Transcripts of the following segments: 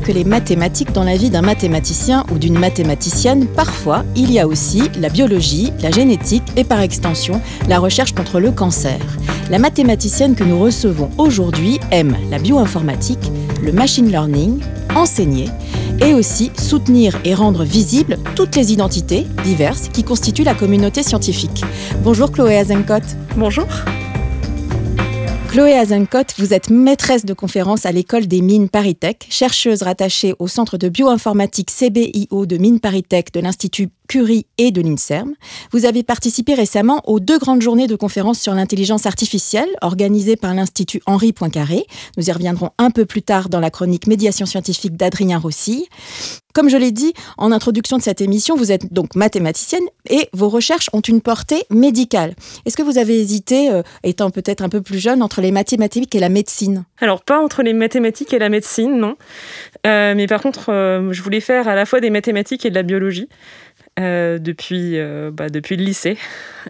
Que les mathématiques dans la vie d'un mathématicien ou d'une mathématicienne, parfois il y a aussi la biologie, la génétique et par extension la recherche contre le cancer. La mathématicienne que nous recevons aujourd'hui aime la bioinformatique, le machine learning, enseigner et aussi soutenir et rendre visibles toutes les identités diverses qui constituent la communauté scientifique. Bonjour Chloé Azencott. Bonjour. Chloé Azencott, vous êtes maîtresse de conférence à l'école des mines ParisTech, chercheuse rattachée au centre de bioinformatique CBIO de mines ParisTech de l'Institut Curie et de l'INSERM. Vous avez participé récemment aux deux grandes journées de conférences sur l'intelligence artificielle organisées par l'Institut Henri Poincaré. Nous y reviendrons un peu plus tard dans la chronique Médiation scientifique d'Adrien Rossi. Comme je l'ai dit en introduction de cette émission, vous êtes donc mathématicienne et vos recherches ont une portée médicale. Est-ce que vous avez hésité, euh, étant peut-être un peu plus jeune, entre les mathématiques et la médecine? Alors, pas entre les mathématiques et la médecine, non. Euh, mais par contre, euh, je voulais faire à la fois des mathématiques et de la biologie. Euh, depuis, euh, bah, depuis le lycée.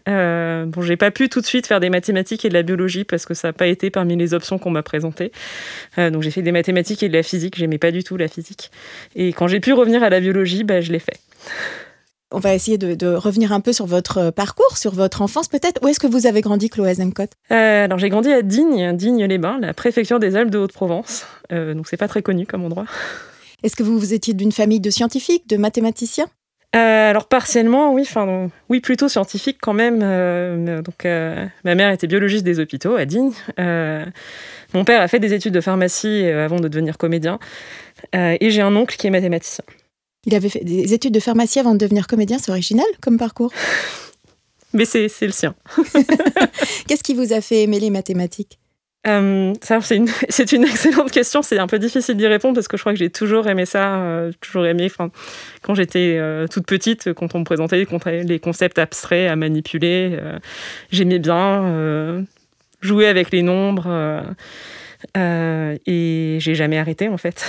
Euh, bon, j'ai pas pu tout de suite faire des mathématiques et de la biologie parce que ça n'a pas été parmi les options qu'on m'a présentées. Euh, donc j'ai fait des mathématiques et de la physique. J'aimais pas du tout la physique. Et quand j'ai pu revenir à la biologie, bah, je l'ai fait. On va essayer de, de, revenir un peu sur votre parcours, sur votre enfance peut-être. Où est-ce que vous avez grandi, Chloé Zemcott euh, Alors j'ai grandi à Digne, Digne-les-Bains, la préfecture des Alpes de Haute-Provence. Euh, donc c'est pas très connu comme endroit. Est-ce que vous, vous étiez d'une famille de scientifiques, de mathématiciens? Euh, alors partiellement, oui, enfin oui, plutôt scientifique quand même. Euh, donc euh, ma mère était biologiste des hôpitaux à Digne. Mon père a fait des études de pharmacie avant de devenir comédien. Et j'ai un oncle qui est mathématicien. Il avait fait des études de pharmacie avant de devenir comédien, c'est original comme parcours? Mais c'est le sien. Qu'est-ce qui vous a fait aimer les mathématiques? Euh, c'est une, une, excellente question. C'est un peu difficile d'y répondre parce que je crois que j'ai toujours aimé ça, euh, toujours aimé. Quand j'étais euh, toute petite, quand on me présentait les concepts abstraits à manipuler, j'aimais bien jouer avec les nombres et j'ai jamais arrêté en fait.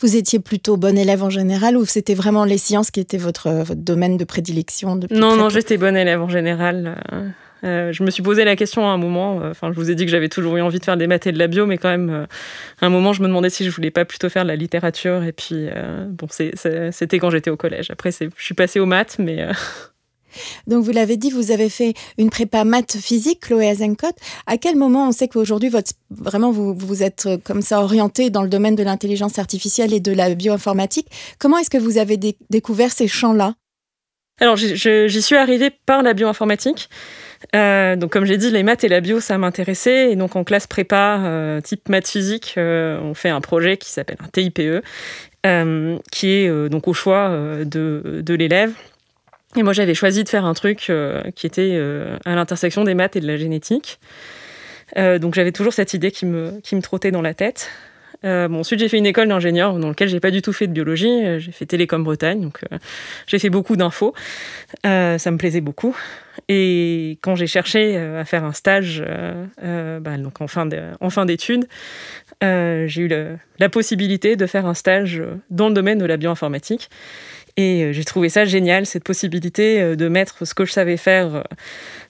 Vous étiez plutôt bon élève en général ou c'était vraiment les sciences qui étaient votre, votre domaine de prédilection Non, non, j'étais bonne élève en général. Euh, je me suis posé la question à un moment. Enfin, je vous ai dit que j'avais toujours eu envie de faire des maths et de la bio, mais quand même, euh, à un moment, je me demandais si je voulais pas plutôt faire de la littérature. Et puis, euh, bon, c'était quand j'étais au collège. Après, je suis passée aux maths, mais. Donc, vous l'avez dit, vous avez fait une prépa maths physique, Chloé Azencott. À quel moment on sait qu'aujourd'hui, vraiment, vous, vous êtes comme ça orienté dans le domaine de l'intelligence artificielle et de la bioinformatique? Comment est-ce que vous avez dé découvert ces champs-là? Alors, j'y suis arrivée par la bioinformatique. Euh, donc, comme j'ai dit, les maths et la bio, ça m'intéressait. Et donc, en classe prépa, euh, type maths physique, euh, on fait un projet qui s'appelle un TIPE, qui est donc au choix de, de l'élève. Et moi, j'avais choisi de faire un truc qui était à l'intersection des maths et de la génétique. donc, j'avais toujours cette idée qui me, qui me trottait dans la tête. Euh, bon, ensuite, j'ai fait une école d'ingénieur dans laquelle j'ai pas du tout fait de biologie. J'ai fait Télécom Bretagne, donc euh, j'ai fait beaucoup d'infos. Euh, ça me plaisait beaucoup. Et quand j'ai cherché à faire un stage, bah, donc en fin d'études, j'ai eu la possibilité de faire un stage dans le domaine de la bioinformatique. Et j'ai trouvé ça génial, cette possibilité de mettre ce que je savais faire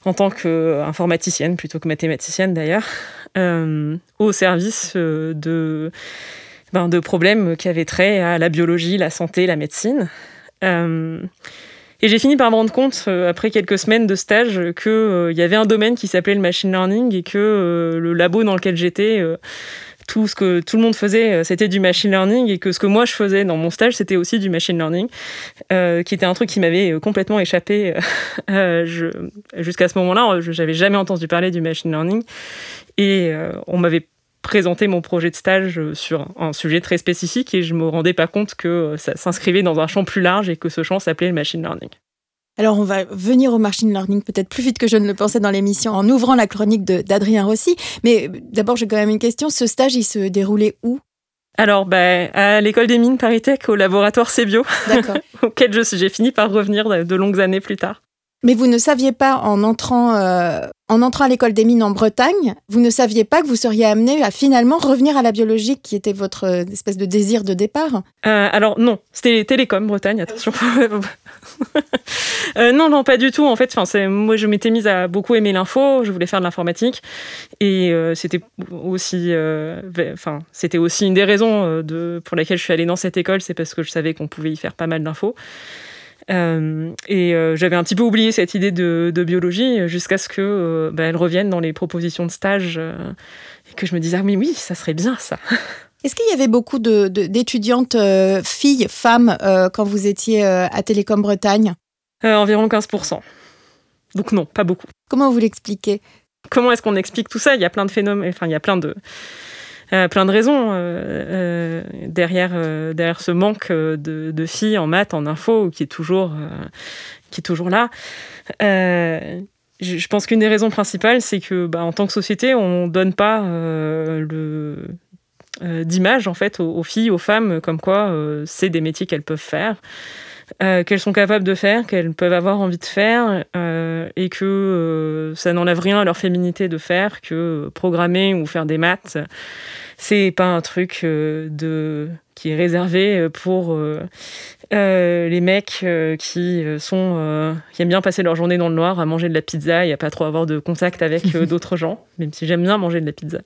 en tant qu'informaticienne, plutôt que mathématicienne d'ailleurs, euh, au service euh, de, ben, de problèmes qui avaient trait à la biologie, la santé, la médecine. Euh, et j'ai fini par me rendre compte, euh, après quelques semaines de stage, qu'il euh, y avait un domaine qui s'appelait le machine learning et que euh, le labo dans lequel j'étais, tout ce que tout le monde faisait, c'était du machine learning et que ce que moi je faisais dans mon stage, c'était aussi du machine learning, euh, qui était un truc qui m'avait complètement échappé euh, jusqu'à ce moment-là. Je n'avais jamais entendu parler du machine learning et euh, on m'avait présenté mon projet de stage sur un sujet très spécifique et je me rendais pas compte que ça s'inscrivait dans un champ plus large et que ce champ s'appelait le machine learning. Alors, on va venir au machine learning peut-être plus vite que je ne le pensais dans l'émission en ouvrant la chronique d'Adrien Rossi. Mais d'abord, j'ai quand même une question. Ce stage, il se déroulait où? Alors, bah, à l'école des mines Paris-Tech, au laboratoire CBio, auquel j'ai fini par revenir de longues années plus tard. Mais vous ne saviez pas, en entrant, euh, en à l'école des mines en Bretagne, vous ne saviez pas que vous seriez amené à finalement revenir à la biologie, qui était votre euh, espèce de désir de départ? Euh, Alors non, c'était Télécom Bretagne, attention. non, non, pas du tout. En fait, moi, je m'étais mise à beaucoup aimer l'info, je voulais faire de l'informatique. Et c'était aussi, c'était aussi une des raisons pour lesquelles je suis allée dans cette école, c'est parce que je savais qu'on pouvait y faire pas mal d'infos. Euh, et euh, j'avais un petit peu oublié cette idée de, biologie jusqu'à ce que euh, bah, elle revienne dans les propositions de stage et que je me disais ah oui oui ça serait bien ça. Est-ce qu'il y avait beaucoup d'étudiantes filles, femmes quand vous étiez à Télécom Bretagne? Environ 15%. Donc non, pas beaucoup. Comment vous l'expliquez? Comment est-ce qu'on explique tout ça? Il y a plein de phénomènes, enfin il y a plein de euh, plein de raisons euh, euh, derrière, derrière ce manque de, filles en maths, en info, qui est toujours, qui est toujours là. Je, pense qu'une des raisons principales, c'est que bah, en tant que société, on ne donne pas d'image en fait aux, filles, aux femmes, comme quoi c'est des métiers qu'elles peuvent faire. Qu'elles sont capables de faire, qu'elles peuvent avoir envie de faire, et que ça n'enlève rien à leur féminité de faire que programmer ou faire des maths c'est pas un truc euh, de qui est réservé euh, pour euh, les mecs qui sont qui aiment bien passer leur journée dans le noir à manger de la pizza et à pas trop avoir de contact avec d'autres gens, même si j'aime bien manger de la pizza.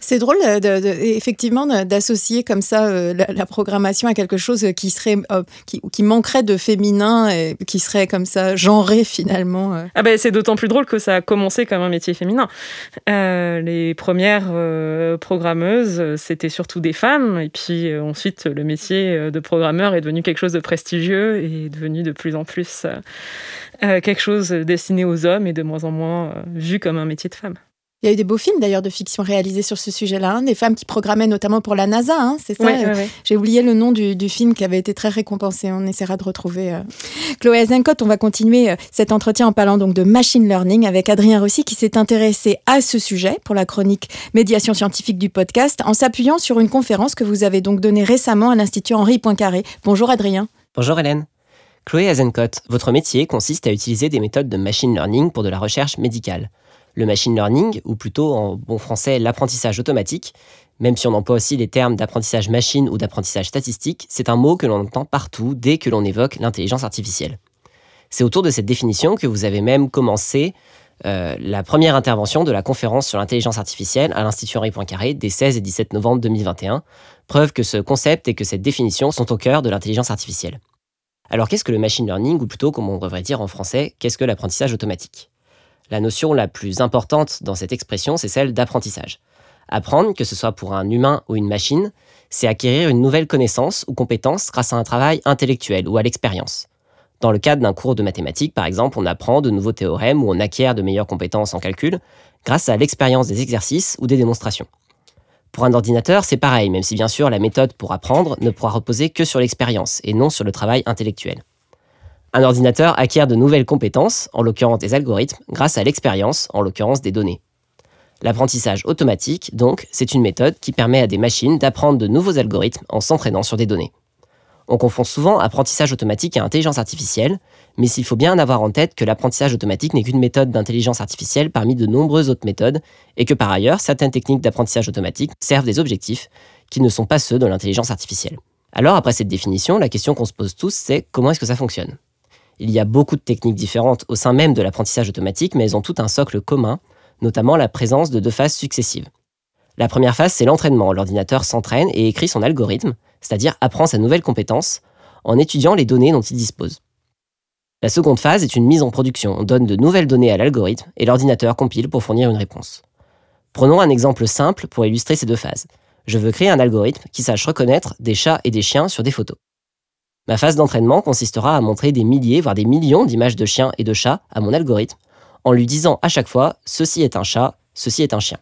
C'est drôle, effectivement, d'associer comme ça euh, la, programmation à quelque chose qui serait, euh, qui, manquerait de féminin et qui serait comme ça genré finalement. Euh. Ah ben, c'est d'autant plus drôle que ça a commencé comme un métier féminin. les premières programmeuses, c'était surtout des femmes, et puis ensuite le métier de programmeur est devenu quelque chose de prestigieux et est devenu de plus en plus quelque chose destiné aux hommes et de moins en moins vu comme un métier de femme. Il y a eu des beaux films d'ailleurs de fiction réalisés sur ce sujet-là, hein, des femmes qui programmaient notamment pour la NASA, hein, c'est ça? J'ai oublié le nom du, film qui avait été très récompensé, on essaiera de retrouver. Euh. Chloé Azencott, on va continuer euh, cet entretien en parlant donc de machine learning avec Adrien Rossi qui s'est intéressé à ce sujet pour la chronique médiation scientifique du podcast en s'appuyant sur une conférence que vous avez donc donnée récemment à l'Institut Henri Poincaré. Bonjour Adrien. Bonjour Hélène. Chloé Azencott, votre métier consiste à utiliser des méthodes de machine learning pour de la recherche médicale le machine learning, ou plutôt en bon français l'apprentissage automatique, même si on emploie aussi les termes d'apprentissage machine ou d'apprentissage statistique, c'est un mot que l'on entend partout dès que l'on évoque l'intelligence artificielle. C'est autour de cette définition que vous avez même commencé euh, la première intervention de la conférence sur l'intelligence artificielle à l'Institut Henri Poincaré des 16 et 17 novembre 2021, preuve que ce concept et que cette définition sont au cœur de l'intelligence artificielle. Alors qu'est-ce que le machine learning, ou plutôt, comme on devrait dire en français, qu'est-ce que l'apprentissage automatique? La notion la plus importante dans cette expression, c'est celle d'apprentissage. Apprendre, que ce soit pour un humain ou une machine, c'est acquérir une nouvelle connaissance ou compétence grâce à un travail intellectuel ou à l'expérience. Dans le cadre d'un cours de mathématiques, par exemple, on apprend de nouveaux théorèmes ou on acquiert de meilleures compétences en calcul grâce à l'expérience des exercices ou des démonstrations. Pour un ordinateur, c'est pareil, même si bien sûr la méthode pour apprendre ne pourra reposer que sur l'expérience et non sur le travail intellectuel. Un ordinateur acquiert de nouvelles compétences, en l'occurrence des algorithmes, grâce à l'expérience, en l'occurrence des données. L'apprentissage automatique, donc, c'est une méthode qui permet à des machines d'apprendre de nouveaux algorithmes en s'entraînant sur des données. On confond souvent apprentissage automatique et intelligence artificielle, mais il faut bien avoir en tête que l'apprentissage automatique n'est qu'une méthode d'intelligence artificielle parmi de nombreuses autres méthodes, et que par ailleurs, certaines techniques d'apprentissage automatique servent des objectifs qui ne sont pas ceux de l'intelligence artificielle. Alors, après cette définition, la question qu'on se pose tous, c'est comment est-ce que ça fonctionne? Il y a beaucoup de techniques différentes au sein même de l'apprentissage automatique, mais elles ont tout un socle commun, notamment la présence de deux phases successives. La première phase, c'est l'entraînement. L'ordinateur s'entraîne et écrit son algorithme, c'est-à-dire apprend sa nouvelle compétence, en étudiant les données dont il dispose. La seconde phase est une mise en production. On donne de nouvelles données à l'algorithme et l'ordinateur compile pour fournir une réponse. Prenons un exemple simple pour illustrer ces deux phases. Je veux créer un algorithme qui sache reconnaître des chats et des chiens sur des photos. Ma phase d'entraînement consistera à montrer des milliers, voire des millions d'images de chiens et de chats à mon algorithme, en lui disant à chaque fois ceci est un chat, ceci est un chien.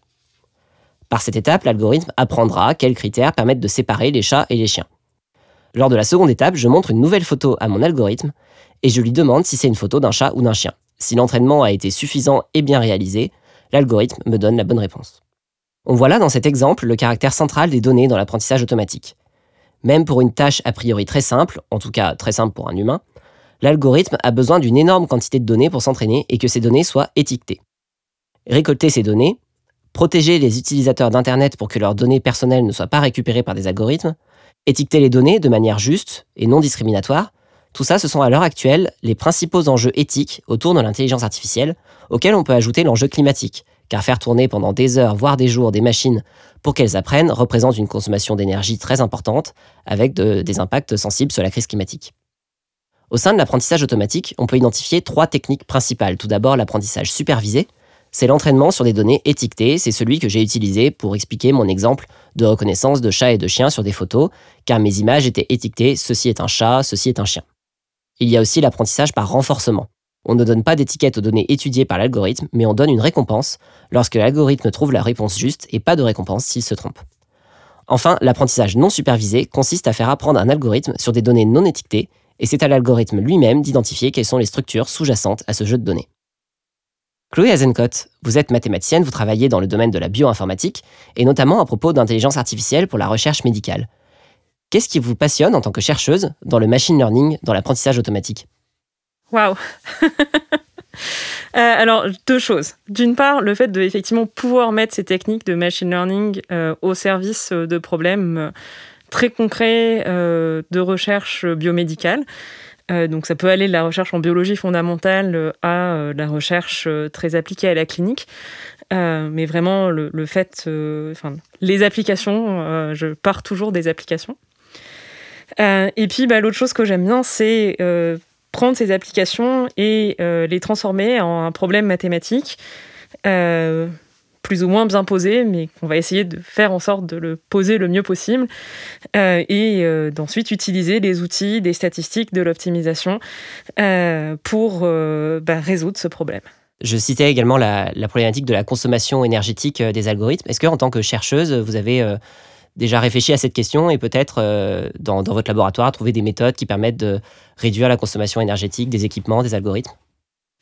Par cette étape, l'algorithme apprendra quels critères permettent de séparer les chats et les chiens. Lors de la seconde étape, je montre une nouvelle photo à mon algorithme et je lui demande si c'est une photo d'un chat ou d'un chien. Si l'entraînement a été suffisant et bien réalisé, l'algorithme me donne la bonne réponse. On voit là dans cet exemple le caractère central des données dans l'apprentissage automatique. Même pour une tâche a priori très simple, en tout cas très simple pour un humain, l'algorithme a besoin d'une énorme quantité de données pour s'entraîner et que ces données soient étiquetées. Récolter ces données, protéger les utilisateurs d'Internet pour que leurs données personnelles ne soient pas récupérées par des algorithmes, étiqueter les données de manière juste et non discriminatoire, tout ça, ce sont à l'heure actuelle les principaux enjeux éthiques autour de l'intelligence artificielle, auxquels on peut ajouter l'enjeu climatique, car faire tourner pendant des heures, voire des jours, des machines pour qu'elles apprennent représente une consommation d'énergie très importante, avec des impacts sensibles sur la crise climatique. Au sein de l'apprentissage automatique, on peut identifier trois techniques principales. Tout d'abord, l'apprentissage supervisé, c'est l'entraînement sur des données étiquetées, c'est celui que j'ai utilisé pour expliquer mon exemple de reconnaissance de chats et de chiens sur des photos, car mes images étaient étiquetées ceci est un chat, ceci est un chien. Il y a aussi l'apprentissage par renforcement. On ne donne pas d'étiquette aux données étudiées par l'algorithme, mais on donne une récompense lorsque l'algorithme trouve la réponse juste et pas de récompense s'il se trompe. Enfin, l'apprentissage non supervisé consiste à faire apprendre un algorithme sur des données non étiquetées, et c'est à l'algorithme lui-même d'identifier quelles sont les structures sous-jacentes à ce jeu de données. Chloé Azencott, vous êtes mathématicienne, vous travaillez dans le domaine de la bioinformatique, et notamment à propos d'intelligence artificielle pour la recherche médicale. Qu'est-ce qui vous passionne en tant que chercheuse dans le machine learning, dans l'apprentissage automatique? Waouh euh, alors, deux choses. D'une part, le fait de effectivement pouvoir mettre ces techniques de machine learning euh, au service de problèmes euh, très concrets de recherche biomédicale. Euh, donc ça peut aller de la recherche en biologie fondamentale euh, à euh, la recherche très appliquée à la clinique. mais vraiment, le, fait, les applications, je pars toujours des applications. et puis, bah, l'autre chose que j'aime bien, c'est prendre ces applications et les transformer en un problème mathématique plus ou moins bien posé, mais qu'on va essayer de faire en sorte de le poser le mieux possible, euh, et euh, d'ensuite utiliser des outils, des statistiques, de l'optimisation euh, pour bah, résoudre ce problème. Je citais également la, problématique de la consommation énergétique des algorithmes. Est-ce que, en tant que chercheuse, vous avez déjà réfléchi à cette question et peut-être dans, dans, votre laboratoire trouvé des méthodes qui permettent de réduire la consommation énergétique des équipements, des algorithmes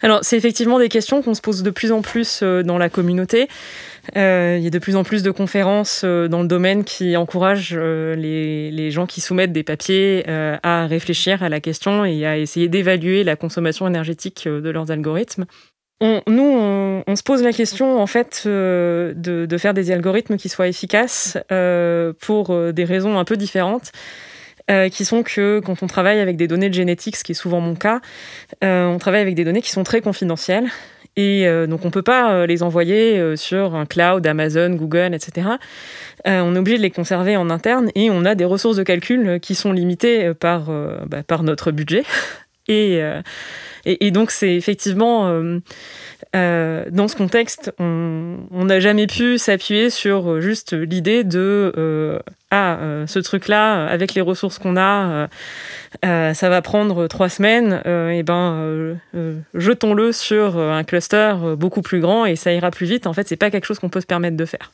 alors, c'est effectivement des questions qu'on se pose de plus en plus euh, dans la communauté. Euh, il y a de plus en plus de conférences euh, dans le domaine qui encouragent les, gens qui soumettent des papiers à réfléchir à la question et à essayer d'évaluer la consommation énergétique de leurs algorithmes. Nous, on, se pose la question en fait de, de, faire des algorithmes qui soient efficaces pour des raisons un peu différentes. Euh, qui sont que quand on travaille avec des données de génétique, ce qui est souvent mon cas, euh, on travaille avec des données qui sont très confidentielles. Et euh, donc on ne peut pas les envoyer sur un cloud, Amazon, Google, etc. on est obligé de les conserver en interne et on a des ressources de calcul qui sont limitées bah, par notre budget. Et, et, et donc c'est effectivement euh, dans ce contexte, on n'a jamais pu s'appuyer sur euh, juste l'idée de euh, ah ce truc-là avec les ressources qu'on a, ça va prendre trois semaines. et ben jetons-le sur un cluster beaucoup plus grand et ça ira plus vite. En fait, c'est pas quelque chose qu'on peut se permettre de faire.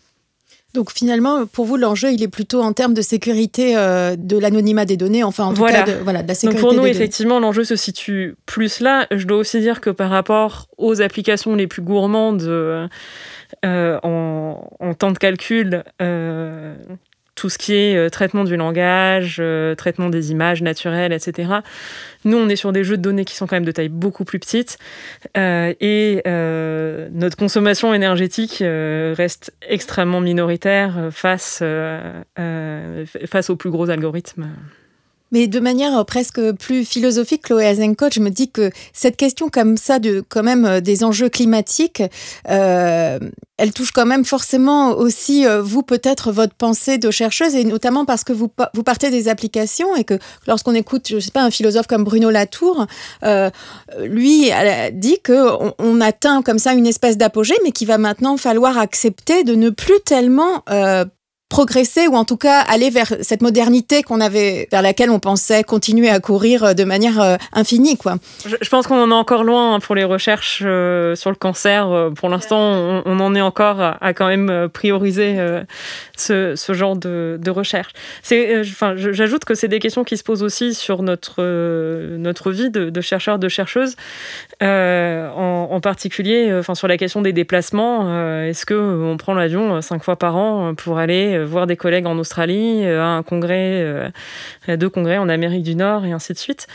Donc finalement, pour vous, l'enjeu, il est plutôt en termes de sécurité euh, de l'anonymat des données, enfin en tout cas de, voilà, la sécurité. Donc pour nous, effectivement, l'enjeu se situe plus là. Je dois aussi dire que par rapport aux applications les plus gourmandes euh, en, en, temps de calcul, euh, tout ce qui est euh, traitement du langage, euh, traitement des images naturelles, etc. Nous, on est sur des jeux de données qui sont quand même de taille beaucoup plus petite euh, et notre consommation énergétique reste extrêmement minoritaire face, face aux plus gros algorithmes. Mais de manière euh, presque plus philosophique, Chloé Azencott, je me dis que cette question comme ça de quand même euh, des enjeux climatiques, euh, elle touche quand même forcément aussi vous peut-être votre pensée de chercheuse et notamment parce que vous vous partez des applications et que lorsqu'on écoute, je sais pas, un philosophe comme Bruno Latour, euh, lui dit que on, atteint comme ça une espèce d'apogée, mais qu'il va maintenant falloir accepter de ne plus tellement progresser ou en tout cas aller vers cette modernité qu'on avait, vers laquelle on pensait continuer à courir de manière infinie, quoi. Je, pense qu'on en est encore loin hein, pour les recherches sur le cancer. Pour l'instant, on, en est encore à, quand même prioriser ce, genre de, recherche. Enfin, j'ajoute que c'est des questions qui se posent aussi sur notre notre vie de, chercheurs, de chercheuses. Euh, en, particulier, euh, enfin sur la question des déplacements, euh, est-ce que on prend l'avion cinq fois par an pour aller voir des collègues en Australie, à un congrès, à deux congrès en Amérique du Nord et ainsi de suite.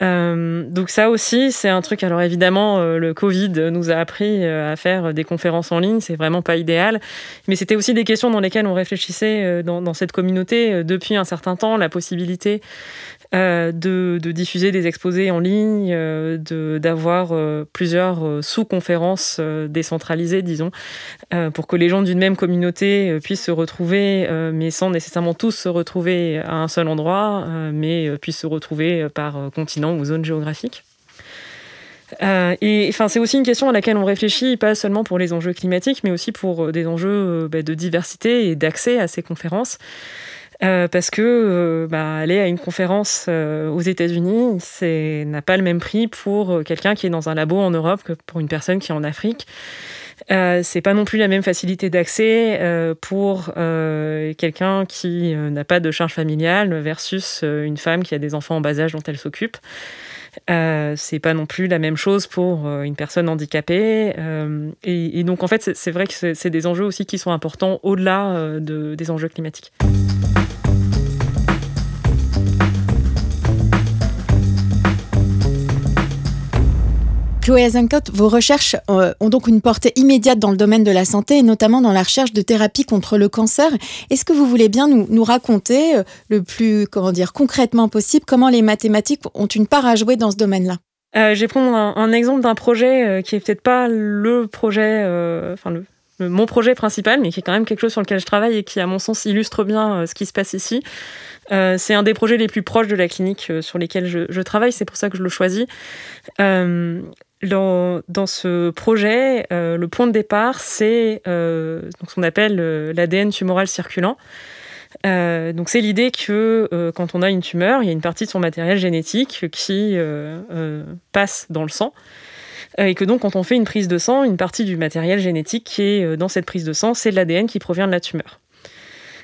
donc ça aussi, c'est un truc. Alors évidemment, le Covid nous a appris à faire des conférences en ligne. C'est vraiment pas idéal, mais c'était aussi des questions dans lesquelles on réfléchissait dans cette communauté depuis un certain temps. La possibilité euh, de, diffuser des exposés en ligne, euh, d'avoir euh, plusieurs sous-conférences décentralisées, disons, pour que les gens d'une même communauté puissent se retrouver, mais sans nécessairement tous se retrouver à un seul endroit, mais puissent se retrouver par continent ou zone géographique. et enfin, c'est aussi une question à laquelle on réfléchit, pas seulement pour les enjeux climatiques, mais aussi pour des enjeux bah, de diversité et d'accès à ces conférences. Euh, parce que euh, bah, aller à une conférence euh, aux États-Unis, c'est n'a pas le même prix pour quelqu'un qui est dans un labo en Europe que pour une personne qui est en Afrique. c'est pas non plus la même facilité d'accès pour quelqu'un qui n'a pas de charge familiale versus une femme qui a des enfants en bas âge dont elle s'occupe. c'est pas non plus la même chose pour une personne handicapée. Et, donc, en fait, c'est vrai que c'est des enjeux aussi qui sont importants au-delà de, des enjeux climatiques. Chloé Azencott, vos recherches euh, ont donc une portée immédiate dans le domaine de la santé et notamment dans la recherche de thérapie contre le cancer. Est-ce que vous voulez bien nous, raconter euh, le plus comment dire concrètement possible comment les mathématiques ont une part à jouer dans ce domaine-là? Euh, Je vais prendre un, exemple d'un projet qui est peut-être pas le projet, le, mon projet principal, mais qui est quand même quelque chose sur lequel je travaille et qui, à mon sens, illustre bien ce qui se passe ici. c'est un des projets les plus proches de la clinique sur lesquels je, travaille, c'est pour ça que je le choisis. Dans, dans, ce projet, euh, le point de départ, c'est euh, ce qu'on appelle euh, l'ADN tumoral circulant. donc c'est l'idée que quand on a une tumeur, il y a une partie de son matériel génétique qui passe dans le sang. Et que donc quand on fait une prise de sang, une partie du matériel génétique qui est dans cette prise de sang, c'est l'ADN qui provient de la tumeur.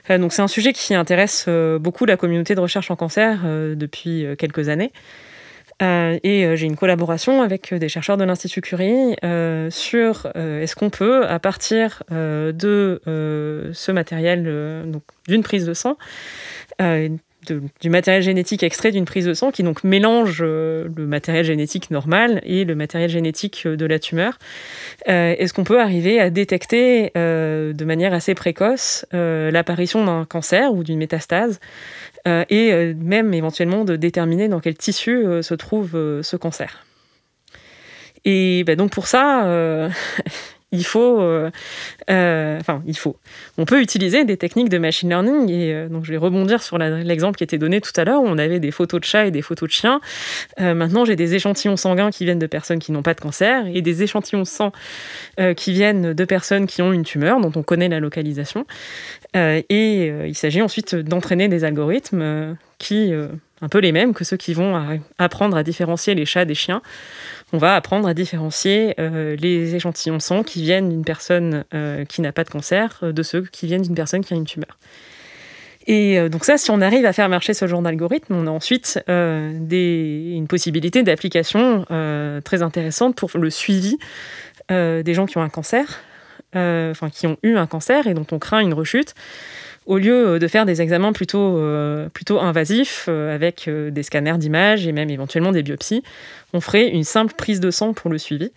donc c'est un sujet qui intéresse beaucoup la communauté de recherche en cancer depuis quelques années. Euh, et euh, j'ai une collaboration avec euh, des chercheurs de l'Institut Curie sur est-ce qu'on peut, à partir de ce matériel, donc d'une prise de sang, du matériel génétique extrait d'une prise de sang qui donc mélange le matériel génétique normal et le matériel génétique de la tumeur. Est-ce qu'on peut arriver à détecter de manière assez précoce l'apparition d'un cancer ou d'une métastase euh, et euh, même éventuellement de déterminer dans quel tissu euh, se trouve ce cancer? Et bah, donc pour ça, il faut, euh, euh, il faut. On peut utiliser des techniques de machine learning et euh, donc je vais rebondir sur l'exemple qui était donné tout à l'heure où on avait des photos de chats et des photos de chiens. maintenant, j'ai des échantillons sanguins qui viennent de personnes qui n'ont pas de cancer et des échantillons de sang qui viennent de personnes qui ont une tumeur dont on connaît la localisation. et il s'agit ensuite d'entraîner des algorithmes qui un peu les mêmes que ceux qui vont apprendre à différencier les chats des chiens. On va apprendre à différencier euh, les échantillons sang qui viennent d'une personne euh, qui n'a pas de cancer euh, de ceux qui viennent d'une personne qui a une tumeur. Et donc ça, si on arrive à faire marcher ce genre d'algorithme, on a ensuite une possibilité d'application très intéressante pour le suivi des gens qui ont un cancer, enfin qui ont eu un cancer et dont on craint une rechute au lieu euh, de faire des examens plutôt, euh, plutôt invasifs euh, avec des scanners d'images et même éventuellement des biopsies, on ferait une simple prise de sang pour le suivi.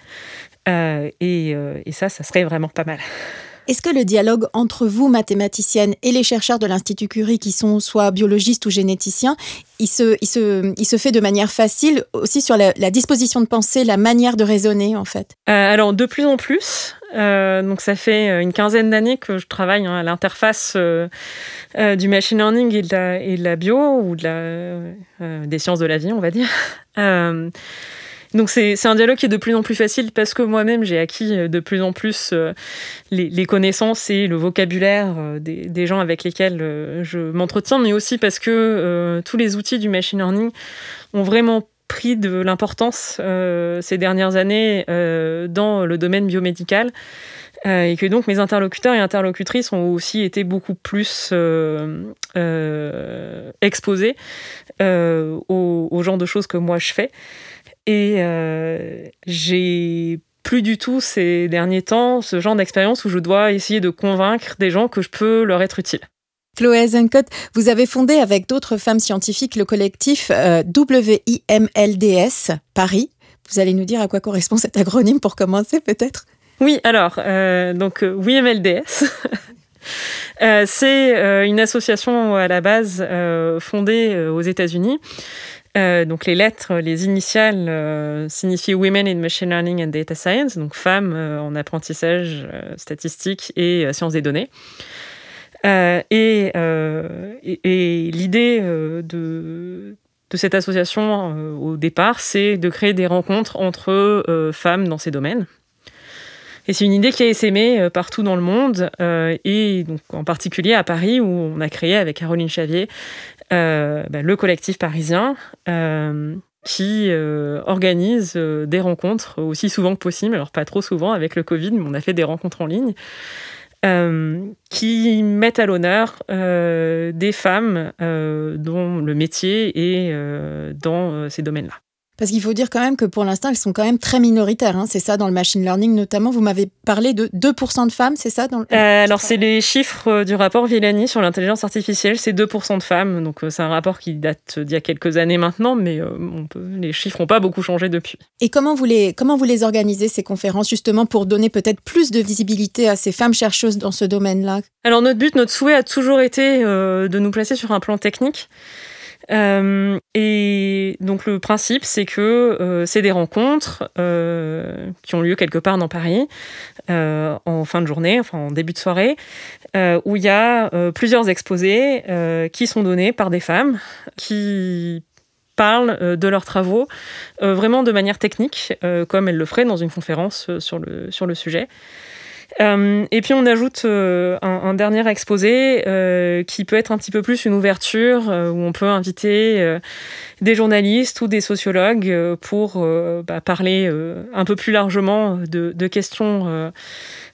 et, et ça, ça serait vraiment pas mal. Est-ce que le dialogue entre vous, mathématicienne, et les chercheurs de l'Institut Curie, qui sont soit biologistes ou généticiens, il se, il se, il se fait de manière facile aussi sur la, disposition de penser, la manière de raisonner, en fait? Alors, de plus en plus. Euh, donc, ça fait une quinzaine d'années que je travaille hein, à l'interface euh, du machine learning et de la, bio, ou des sciences de la vie, on va dire. Donc c'est un dialogue qui est de plus en plus facile parce que moi-même j'ai acquis euh, de plus en plus euh, les, connaissances et le vocabulaire euh, des, gens avec lesquels je m'entretiens, mais aussi parce que tous les outils du machine learning ont vraiment pris de l'importance ces dernières années dans le domaine biomédical. et que donc mes interlocuteurs et interlocutrices ont aussi été beaucoup plus exposés au, au, genre de choses que moi je fais. Et euh, j'ai plus du tout ces derniers temps ce genre d'expérience où je dois essayer de convaincre des gens que je peux leur être utile. Chloé Zenkot, vous avez fondé avec d'autres femmes scientifiques le collectif euh, WIMLDS Paris. Vous allez nous dire à quoi correspond cet acronyme pour commencer peut-être? Oui, alors, euh, donc WIMLDS, c'est une association à la base fondée aux États-Unis euh, donc les lettres, les initiales euh, signifient Women in Machine Learning and Data Science, donc femmes euh, en apprentissage statistique et sciences des données. Et, et, l'idée de, de, cette association au départ, c'est de créer des rencontres entre femmes dans ces domaines. Et c'est une idée qui a essaimé partout dans le monde, et donc en particulier à Paris, où on a créé avec Caroline Chavier euh, bah, le collectif parisien euh, qui euh, organise des rencontres aussi souvent que possible, alors pas trop souvent avec le Covid, mais on a fait des rencontres en ligne, qui mettent à l'honneur des femmes dont le métier est dans ces domaines-là. Parce qu'il faut dire quand même que pour l'instant, elles sont quand même très minoritaires. Hein. C'est ça dans le machine learning notamment. Vous m'avez parlé de 2% de femmes, c'est ça dans le... Euh, alors, c'est les chiffres euh, du rapport Villani sur l'intelligence artificielle. C'est 2% de femmes. Donc, euh, c'est un rapport qui date d'il y a quelques années maintenant, mais on peut, les chiffres n'ont pas beaucoup changé depuis. Et comment vous, les, comment vous les organisez, ces conférences, justement, pour donner peut-être plus de visibilité à ces femmes chercheuses dans ce domaine-là? Alors, notre but, notre souhait a toujours été de nous placer sur un plan technique. Euh, et donc le principe, c'est que euh, c'est des rencontres euh, qui ont lieu quelque part dans Paris en fin de journée, enfin en début de soirée, où il y a plusieurs exposés qui sont donnés par des femmes qui parlent de leurs travaux vraiment de manière technique, comme elles le feraient dans une conférence sur le, sur le sujet. Euh, et puis on ajoute euh, un, dernier exposé euh, qui peut être un petit peu plus une ouverture où on peut inviter des journalistes ou des sociologues pour bah, parler un peu plus largement de, questions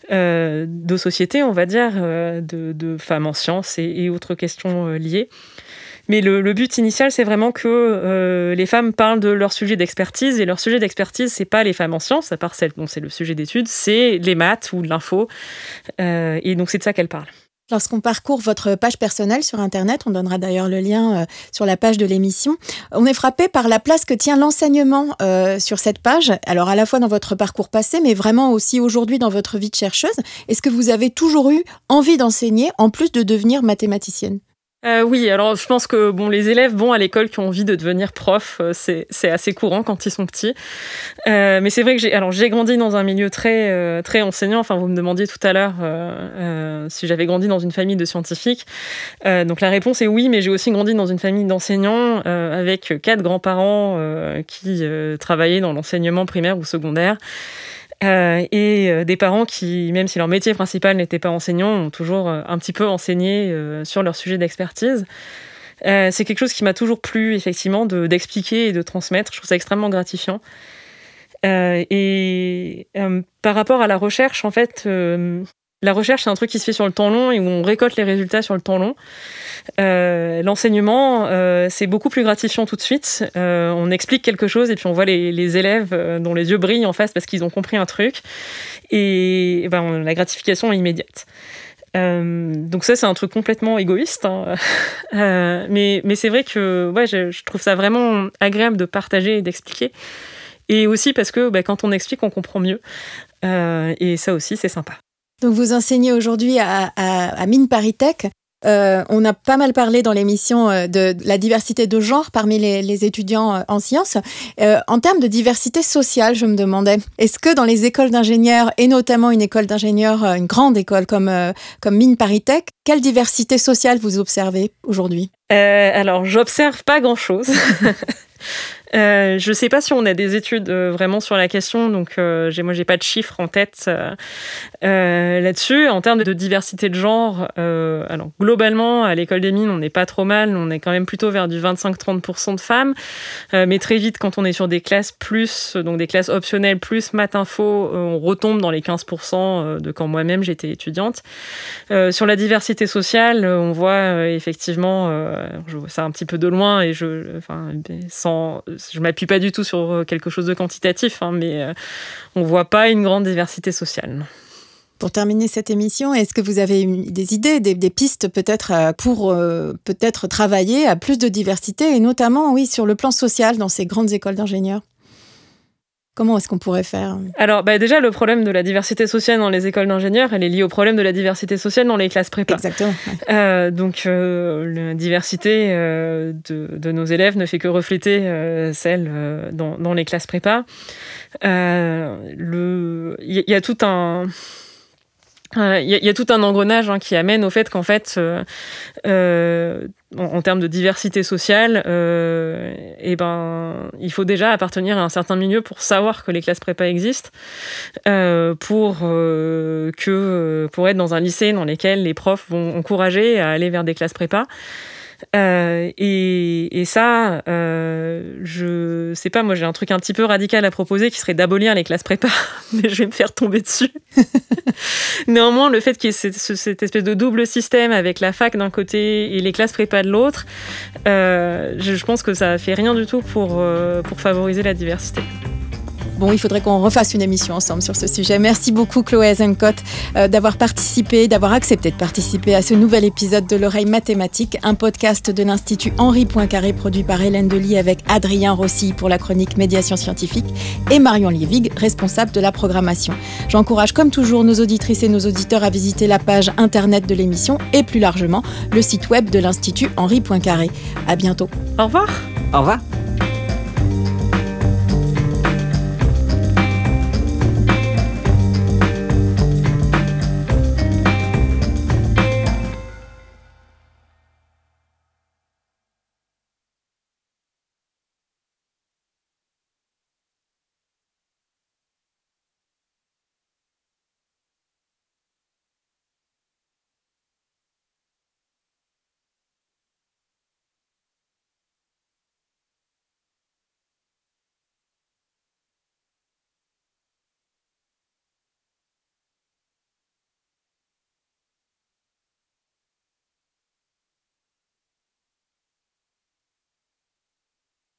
de société, on va dire, de, femmes en sciences et autres questions liées. Mais le, but initial, c'est vraiment que euh, les femmes parlent de leur sujet d'expertise. Et leur sujet d'expertise, c'est pas les femmes en sciences, à part celle dont c'est le sujet d'étude, c'est les maths ou l'info. Euh, et donc, c'est de ça qu'elles parlent. Lorsqu'on parcourt votre page personnelle sur Internet, on donnera d'ailleurs le lien euh, sur la page de l'émission, on est frappé par la place que tient l'enseignement sur cette page, alors à la fois dans votre parcours passé, mais vraiment aussi aujourd'hui dans votre vie de chercheuse. Est-ce que vous avez toujours eu envie d'enseigner en plus de devenir mathématicienne? Euh, oui, alors je pense que bon, les élèves vont à l'école qui ont envie de devenir prof, euh, c'est assez courant quand ils sont petits. Euh, mais c'est vrai que j'ai alors j'ai grandi dans un milieu très euh, très enseignant. Enfin, vous me demandiez tout à l'heure euh, si j'avais grandi dans une famille de scientifiques. donc la réponse est oui, mais j'ai aussi grandi dans une famille d'enseignants avec quatre grands-parents qui travaillaient dans l'enseignement primaire ou secondaire. Euh, et euh, des parents qui, même si leur métier principal n'était pas enseignant, ont toujours euh, un petit peu enseigné sur leur sujet d'expertise. c'est quelque chose qui m'a toujours plu, effectivement, d'expliquer et de transmettre. Je trouve ça extrêmement gratifiant. et par rapport à la recherche, en fait, la recherche, c'est un truc qui se fait sur le temps long et où on récolte les résultats sur le temps long. Euh, l'enseignement, euh, c'est beaucoup plus gratifiant tout de suite. Euh, on explique quelque chose et puis on voit les, élèves dont les yeux brillent en face parce qu'ils ont compris un truc. Et, ben, la gratification est immédiate. donc ça, c'est un truc complètement égoïste. Hein. mais c'est vrai que ouais, je, trouve ça vraiment agréable de partager et d'expliquer. Et aussi parce que ben, quand on explique, on comprend mieux. et ça aussi, c'est sympa. Donc vous enseignez aujourd'hui à, à, Mine Paris euh, on a pas mal parlé dans l'émission euh, de, la diversité de genre parmi les, étudiants euh, en sciences. en termes de diversité sociale, je me demandais, est-ce que dans les écoles d'ingénieurs, et notamment une école d'ingénieurs, une grande école comme, comme Mine Paris quelle diversité sociale vous observez aujourd'hui? Alors, j'observe pas grand-chose. Euh, je ne sais pas si on a des études euh, vraiment sur la question, donc euh, moi j'ai pas de chiffres en tête là-dessus. En termes de diversité de genre, alors globalement à l'école des mines on n'est pas trop mal, on est quand même plutôt vers du 25-30% de femmes, mais très vite quand on est sur des classes plus, donc des classes optionnelles plus maths info, on retombe dans les 15% de quand moi-même j'étais étudiante. sur la diversité sociale, on voit effectivement, je vois ça un petit peu de loin et je, sans je m'appuie pas du tout sur euh, quelque chose de quantitatif, hein, mais euh, on voit pas une grande diversité sociale. Pour terminer cette émission, est-ce que vous avez des idées, des, pistes peut-être euh, pour peut-être travailler à plus de diversité et notamment, oui, sur le plan social dans ces grandes écoles d'ingénieurs? Comment est-ce qu'on pourrait faire Alors, bah déjà, le problème de la diversité sociale dans les écoles d'ingénieurs, elle est liée au problème de la diversité sociale dans les classes prépa. Exactement. Euh, donc, euh, la diversité euh, de, nos élèves ne fait que refléter celle dans, dans, les classes prépa. Il y, a tout un il euh, y, a tout un engrenage hein, qui amène au fait qu'en fait, euh, euh, en, termes de diversité sociale, eh ben, il faut déjà appartenir à un certain milieu pour savoir que les classes prépa existent, pour que pour être dans un lycée dans lequel les profs vont encourager à aller vers des classes prépa. Euh, et, ça, euh, je sais pas, moi j'ai un truc un petit peu radical à proposer qui serait d'abolir les classes prépa, mais je vais me faire tomber dessus. Néanmoins, le fait qu'il y ait cette, espèce de double système avec la fac d'un côté et les classes prépa de l'autre, euh, je, je, pense que ça fait rien du tout pour, pour favoriser la diversité. Bon, il faudrait qu'on refasse une émission ensemble sur ce sujet. Merci beaucoup, Chloé Azencott, euh, d'avoir participé, d'avoir accepté de participer à ce nouvel épisode de L'oreille mathématique, un podcast de l'Institut Henri Poincaré produit par Hélène Delis avec Adrien Rossi pour la chronique Médiation scientifique et Marion Lievig, responsable de la programmation. J'encourage comme toujours nos auditrices et nos auditeurs à visiter la page internet de l'émission et plus largement le site web de l'Institut Henri Poincaré. À bientôt. Au revoir. Au revoir.